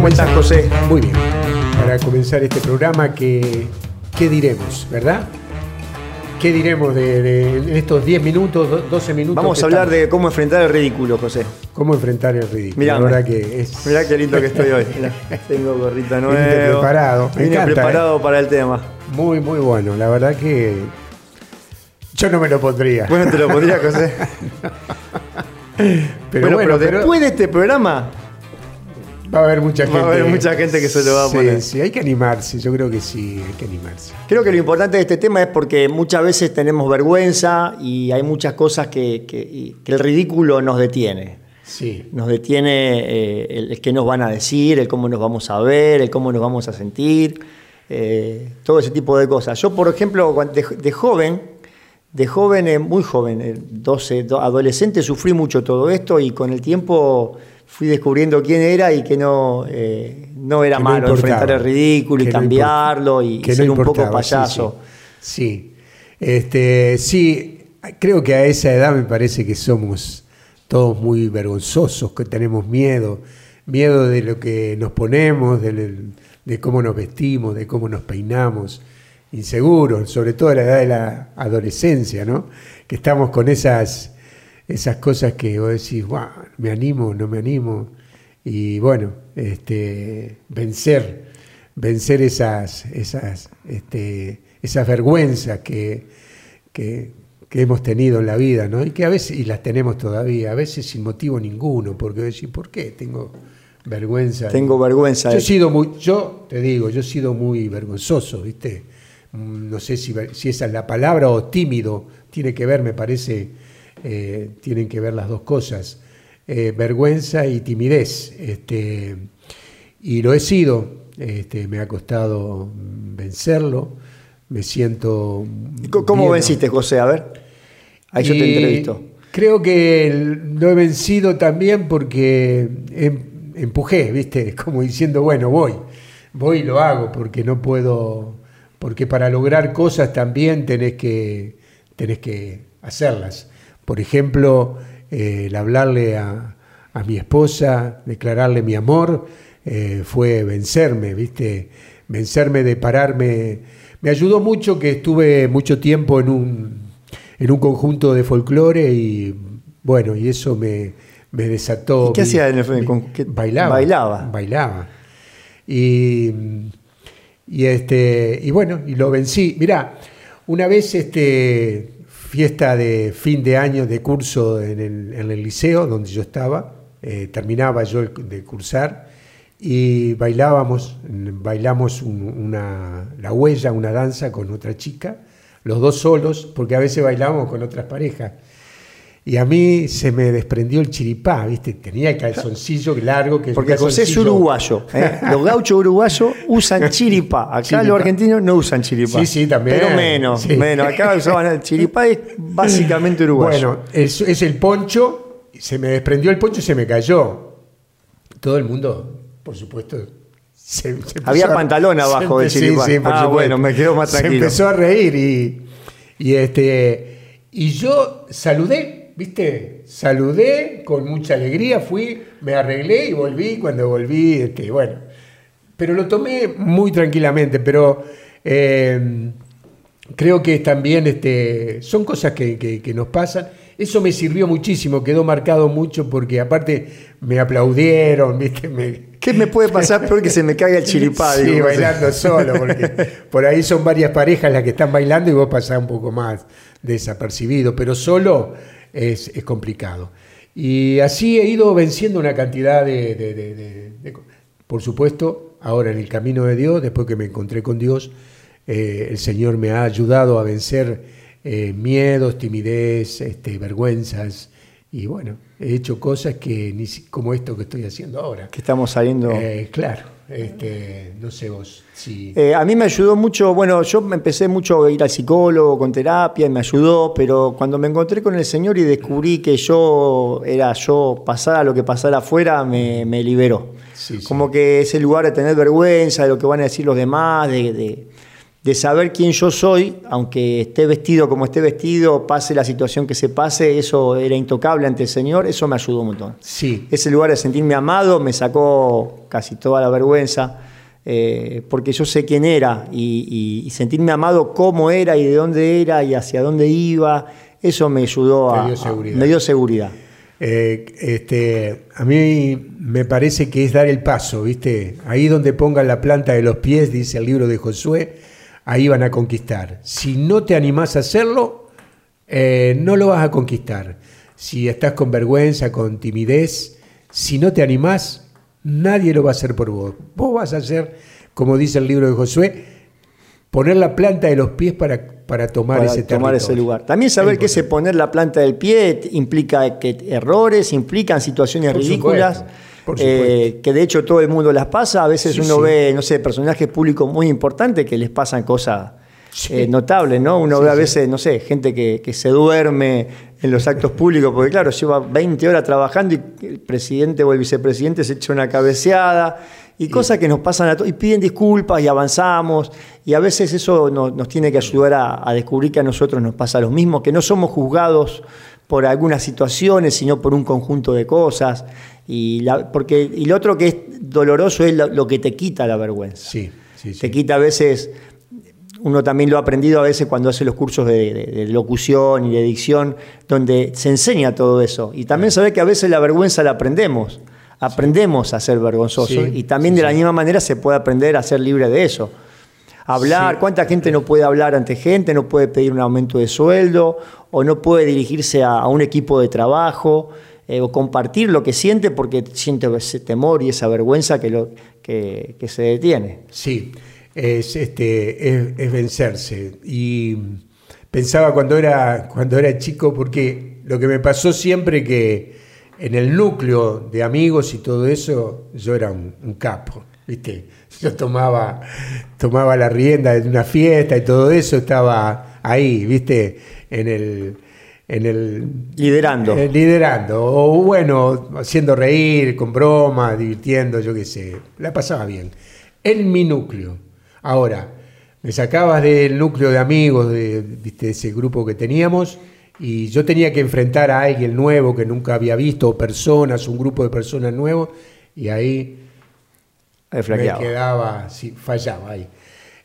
¿Cómo estás, José? Muy bien. Para comenzar este programa, ¿qué, qué diremos, verdad? ¿Qué diremos de, estos 10 minutos, do- 12 minutos? Vamos que a hablar estamos? de cómo enfrentar el ridículo, José. cómo enfrentar el ridículo. Mirá, la verdad que es. Mirá qué lindo que estoy hoy. Tengo gorrita nueva. Viniste preparado, me Vine encanta, preparado para el tema. Muy, muy bueno. La verdad que. Yo no me lo pondría. Bueno, te lo podría, José. pero bueno, bueno, pero pero después de este programa, va a haber mucha va a gente. haber mucha gente que se lo va a poner. Sí, hay que animarse. Yo creo que sí, hay que animarse. creo que lo importante de este tema es porque muchas veces tenemos vergüenza y hay muchas cosas que, que- el ridículo nos detiene. Sí. Nos detiene eh, el, el qué nos van a decir, el cómo nos vamos a ver, el cómo nos vamos a sentir, eh, todo ese tipo de cosas. Yo, por ejemplo, de, de joven, de joven, eh, muy joven, eh, 12, do- adolescente, sufrí mucho todo esto y con el tiempo fui descubriendo quién era y que no, eh, no era Que no malo importaba. enfrentar el ridículo y Que no cambiarlo y, Que no ser un poco payaso. Sí, sí. Este, sí, creo que a esa edad me parece que somos todos muy vergonzosos, que tenemos miedo, miedo de lo que nos ponemos, de, de cómo nos vestimos, de cómo nos peinamos, inseguros, sobre todo a la edad de la adolescencia, ¿no? Que estamos con esas, esas cosas que vos decís, "Guau, me animo, no me animo, y bueno, este, vencer vencer esas, esas, este, esas vergüenzas que, que, que hemos tenido en la vida, ¿no? Y que a veces, y las tenemos todavía, a veces sin motivo ninguno, porque decir, ¿por qué tengo vergüenza? Tengo vergüenza Yo he sido muy, yo te digo, yo he sido muy vergonzoso, ¿viste? Mm, No sé si, si esa es la palabra o tímido, tiene que ver, me parece, eh, tienen que ver las dos cosas, eh, vergüenza y timidez. Este, y lo he sido, este, me ha costado vencerlo, me siento... ¿Cómo bien, venciste, José? A ver. Ahí yo te y entrevisto. Creo que lo he vencido también porque em- empujé, ¿viste? Como diciendo, bueno, voy, voy y lo hago porque no puedo, porque para lograr cosas también tenés que, tenés que hacerlas. Por ejemplo, eh, el hablarle a, a mi esposa, declararle mi amor, eh, fue vencerme, ¿viste? Vencerme de pararme. Me ayudó mucho que estuve mucho tiempo en un, en un conjunto de folclore y bueno, y eso me, me desató. ¿Y qué mi- hacía en el- con qué- Bailaba. bailaba? Bailaba. Y, y, este, y bueno, y lo vencí. Mirá, una vez este, fiesta de fin de año de curso en el, liceo donde yo estaba, eh, terminaba yo de cursar y bailábamos, bailamos un- una, la huella, una danza con otra chica, los dos solos, porque a veces bailábamos con otras parejas. Y a mí se me desprendió el chiripá, ¿viste? Tenía el calzoncillo largo que Porque José es uruguayo. ¿eh? Los gauchos uruguayos usan chiripá. Acá Chiripá. los argentinos no usan chiripá. Sí, sí, también. Pero menos, Sí. menos. Acá usaban el chiripá es básicamente uruguayo. Bueno, es, es el poncho, se me desprendió el poncho y se me cayó. Todo el mundo, por supuesto. se- se Había a- pantalón abajo del sí, chiripá. sí, por Ah, bueno, me quedo más tranquilo. Se empezó a reír y, y, este, y yo saludé, ¿viste? Saludé con mucha alegría, fui, me arreglé y volví. Cuando volví, este, bueno, pero lo tomé muy tranquilamente, pero eh, creo que también este, son cosas que, que- que nos pasan. Eso me sirvió muchísimo, quedó marcado mucho porque aparte me aplaudieron, ¿viste? Me, ¿Qué me puede pasar peor que se me caiga el chiripá? Sí, bailando solo, porque por ahí son varias parejas las que están bailando y vos pasás un poco más desapercibido, pero solo es, es complicado. Y así he ido venciendo una cantidad de, Por supuesto, ahora en el camino de Dios, después que me encontré con Dios, eh, el Señor me ha ayudado a vencer eh, miedos, timidez, este, vergüenzas. Y bueno, he hecho cosas que ni como esto que estoy haciendo ahora. Que estamos saliendo. Eh, claro, este, no sé vos si. Eh, a mí me ayudó mucho, bueno, yo me empecé mucho a ir al psicólogo con terapia y me ayudó, pero cuando me encontré con el Señor y descubrí que yo era yo, pasara lo que pasara afuera, me, me liberó. Sí, sí. Como que ese lugar de tener vergüenza de lo que van a decir los demás, de, de- de saber quién yo soy, aunque esté vestido como esté vestido, pase la situación que se pase, eso era intocable ante el Señor, eso me ayudó un montón. Sí. Ese lugar de sentirme amado me sacó casi toda la vergüenza, eh, porque yo sé quién era y, y, sentirme amado cómo era y de dónde era y hacia dónde iba, eso me ayudó a, a me dio seguridad. Eh, este, a mí me parece que es dar el paso, ¿viste? Ahí donde pongan la planta de los pies, dice el libro de Josué, ahí van a conquistar. Si no te animás a hacerlo, eh, no lo vas a conquistar. Si estás con vergüenza, con timidez, si no te animás, nadie lo va a hacer por vos. Vos vas a hacer, como dice el libro de Josué, poner la planta de los pies para para tomar, ese, tomar ese lugar. También saber que ese poner la planta del pie implica que errores, implican situaciones ridículas. Eh, que de hecho todo el mundo las pasa. A veces uno ve, no sé, personajes públicos muy importantes que les pasan cosas eh, notables, ¿no? Uno ve a veces, no sé, gente que, que, se duerme en los actos públicos, porque claro, lleva 20 horas trabajando y el presidente o el vicepresidente se echa una cabeceada y cosas que nos pasan a todos, y piden disculpas y avanzamos, y a veces eso nos, tiene que ayudar a, descubrir que a nosotros nos pasa lo mismo, que no somos juzgados por algunas situaciones, sino por un conjunto de cosas. Y, porque, y lo otro que es doloroso es lo, que te quita la vergüenza. Sí, sí, Te quita a veces, uno también lo ha aprendido a veces cuando hace los cursos de, locución y de dicción, donde se enseña todo eso. Y también sabe que a veces la vergüenza la aprendemos aprendemos a ser vergonzosos y también de la misma manera se puede aprender a ser libre de eso. Hablar, ¿cuánta gente no puede hablar ante gente, no puede pedir un aumento de sueldo o no puede dirigirse a, un equipo de trabajo eh, o compartir lo que siente porque siente ese temor y esa vergüenza que, lo, que, se detiene? Sí, es, este, es, vencerse. Y pensaba cuando era, cuando era chico, porque lo que me pasó siempre que en el núcleo de amigos y todo eso, yo era un, capo, ¿viste? Yo tomaba, tomaba la rienda de una fiesta y todo eso, estaba ahí, ¿viste? En el... En el liderando. Eh, liderando. O bueno, haciendo reír, con bromas, divirtiendo, yo qué sé. La pasaba bien. En mi núcleo. Ahora, me sacabas del núcleo de amigos, de, de ese grupo que teníamos, y yo tenía que enfrentar a alguien nuevo que nunca había visto, personas, un grupo de personas nuevos, y ahí me quedaba, sí, fallaba ahí.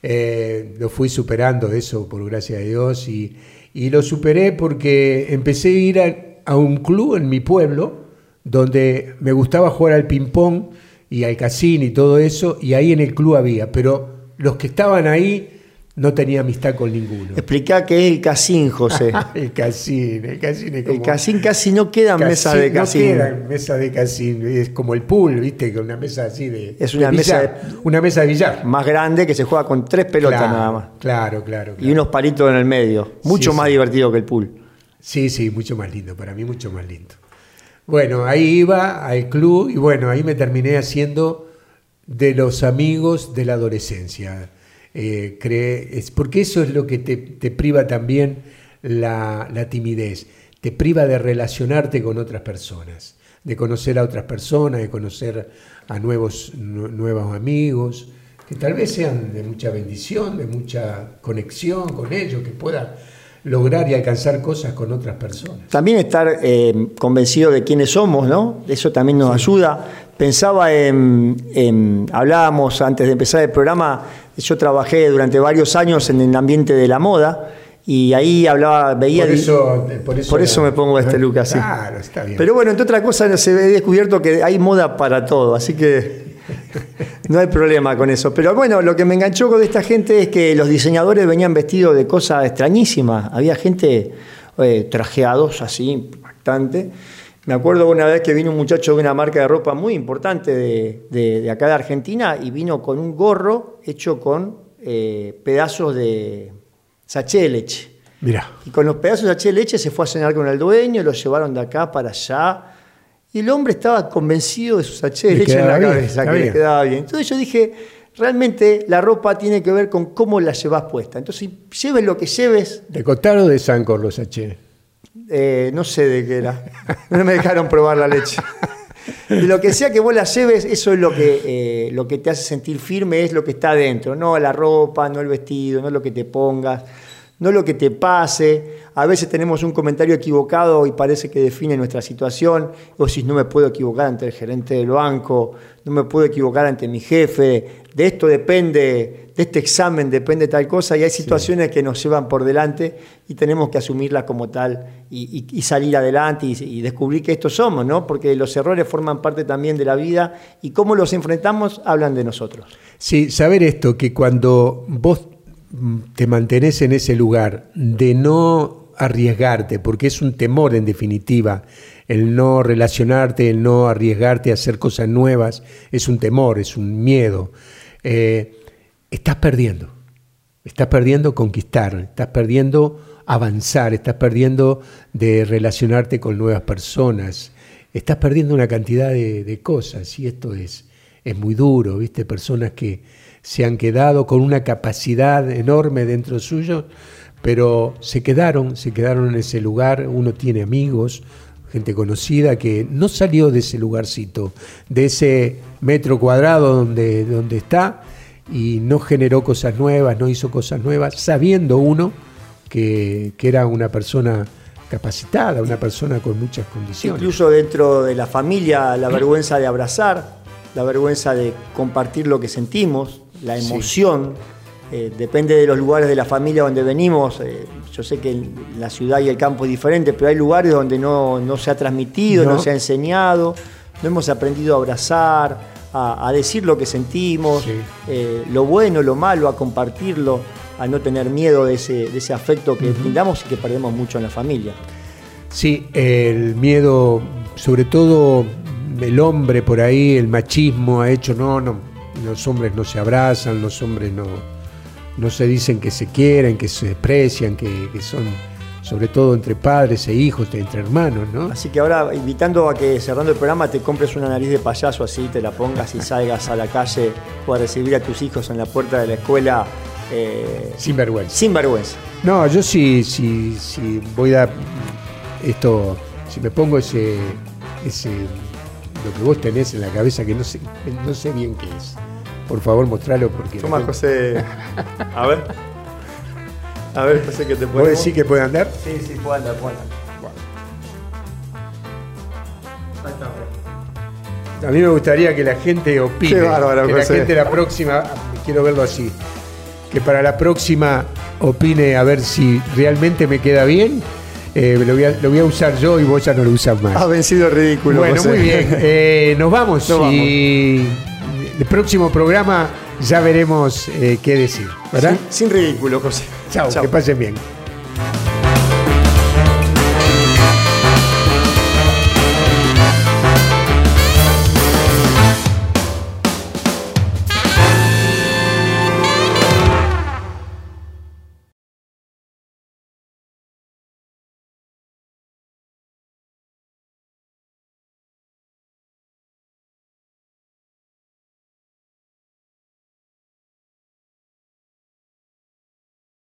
Eh, lo fui superando eso, por gracia de Dios, y, lo superé porque empecé a ir a, a, un club en mi pueblo, donde me gustaba jugar al ping-pong y al casino y todo eso, y ahí en el club había, pero los que estaban ahí no tenía amistad con ninguno. Explica qué es el casín, José. el casín, el casín es como... El casín casi no queda en mesa de casín. No queda mesa de casín, es como el pool, ¿viste? Con una mesa así de Es una mesa de, una mesa de billar. Más grande que se juega con tres pelotas nada más. Claro, claro, Y unos palitos en el medio. Mucho más divertido que el pool. Sí, sí, mucho más lindo, para mí mucho más lindo. Bueno, ahí iba al club y bueno, ahí me terminé haciendo de los amigos de la adolescencia eh, cree, es, porque eso es lo que te, priva también la, timidez, te priva de relacionarte con otras personas, de conocer a otras personas, de conocer a nuevos, nuevos amigos, que tal vez sean de mucha bendición, de mucha conexión con ellos, que pueda lograr y alcanzar cosas con otras personas. También estar eh, convencido de quiénes somos, ¿no? Eso también nos ayuda. Pensaba en, hablábamos antes de empezar el programa yo trabajé durante varios años en el ambiente de la moda y ahí hablaba, veía... Por eso, por eso, me pongo este look así. Claro, está bien. Pero bueno, entre otras cosas se ve descubierto que hay moda para todo, así que no hay problema con eso. Pero bueno, lo que me enganchó con esta gente es que los diseñadores venían vestidos de cosas extrañísimas. Había gente eh, trajeados así, bastante. Me acuerdo una vez que vino un muchacho de una marca de ropa muy importante de, acá de Argentina y vino con un gorro hecho con eh, pedazos de sachet de leche. Mira. Y con los pedazos de sachet de leche se fue a cenar con el dueño, lo llevaron de acá para allá. Y el hombre estaba convencido de su sachet de leche en la cabeza, que le quedaba bien. Entonces yo dije, realmente la ropa tiene que ver con cómo la llevas puesta. Entonces, lleves lo que lleves. ¿De Cotaro o de Sancor los sachets? Eh, no sé de qué era. No me dejaron probar la leche. de lo que sea que vos la lleves, eso es lo que, eh, lo que te hace sentir firme, es lo que está adentro, no la ropa, no el vestido, no lo que te pongas, no lo que te pase. A veces tenemos un comentario equivocado y parece que define nuestra situación. O si no me puedo equivocar ante el gerente del banco, no me puedo equivocar ante mi jefe, de esto depende, de este examen depende tal cosa, y hay situaciones que nos llevan por delante y tenemos que asumirlas como tal y, salir adelante y, descubrir que estos somos, ¿no? Porque los errores forman parte también de la vida y cómo los enfrentamos hablan de nosotros. Sí, saber esto, que cuando vos te mantenés en ese lugar de no arriesgarte, porque es un temor en definitiva, el no relacionarte, el no arriesgarte a hacer cosas nuevas, es un temor, es un miedo. Eh, estás perdiendo. Estás perdiendo conquistar, estás perdiendo avanzar, estás perdiendo de relacionarte con nuevas personas, estás perdiendo una cantidad de, cosas y esto es, es muy duro, ¿viste? Personas que se han quedado con una capacidad enorme dentro suyo, pero se quedaron, se quedaron en ese lugar, uno tiene amigos, gente conocida que no salió de ese lugarcito, de ese metro cuadrado donde, donde está y no generó cosas nuevas, no hizo cosas nuevas, sabiendo uno que, era una persona capacitada, una persona con muchas condiciones. Incluso dentro de la familia, la vergüenza de abrazar, la vergüenza de compartir lo que sentimos, la emoción. Eh, depende de los lugares de la familia donde venimos. Eh, yo sé que la ciudad y el campo es diferente, pero hay lugares donde no, se ha transmitido, no. se ha enseñado, no hemos aprendido a abrazar, a, decir lo que sentimos, eh, lo bueno, lo malo, a compartirlo, a no tener miedo de ese, de ese afecto que brindamos y que perdemos mucho en la familia. Sí, el miedo, sobre todo el hombre por ahí, el machismo ha hecho, no, no, los hombres no se abrazan, los hombres no, no se dicen que se quieren, que se desprecian, que, son sobre todo entre padres e hijos, entre hermanos, ¿no? Así que ahora invitando a que cerrando el programa te compres una nariz de payaso así, te la pongas y salgas a la calle o a recibir a tus hijos en la puerta de la escuela. Eh, sin vergüenza. Sin vergüenza. No, yo sí, sí, sí voy a esto, si me pongo ese, ese, lo que vos tenés en la cabeza que no sé, no sé bien qué es. Por favor, mostralo porque. Toma, José. A ver. A ver, José, que te puede. ¿Vos decís que puede andar? Sí, sí, puede andar, puede andar. A mí me gustaría que la gente opine. Qué bárbaro, que la gente la próxima, quiero verlo así, que para la próxima opine a ver si realmente me queda bien. Eh, lo, voy a, usar yo y vos ya no lo usas más. Ha vencido el ridículo. Bueno, muy bien. Eh, nos vamos. Nos y el próximo programa ya veremos eh, qué decir, ¿verdad? Sin, ridículo, José. Chao, que pasen bien.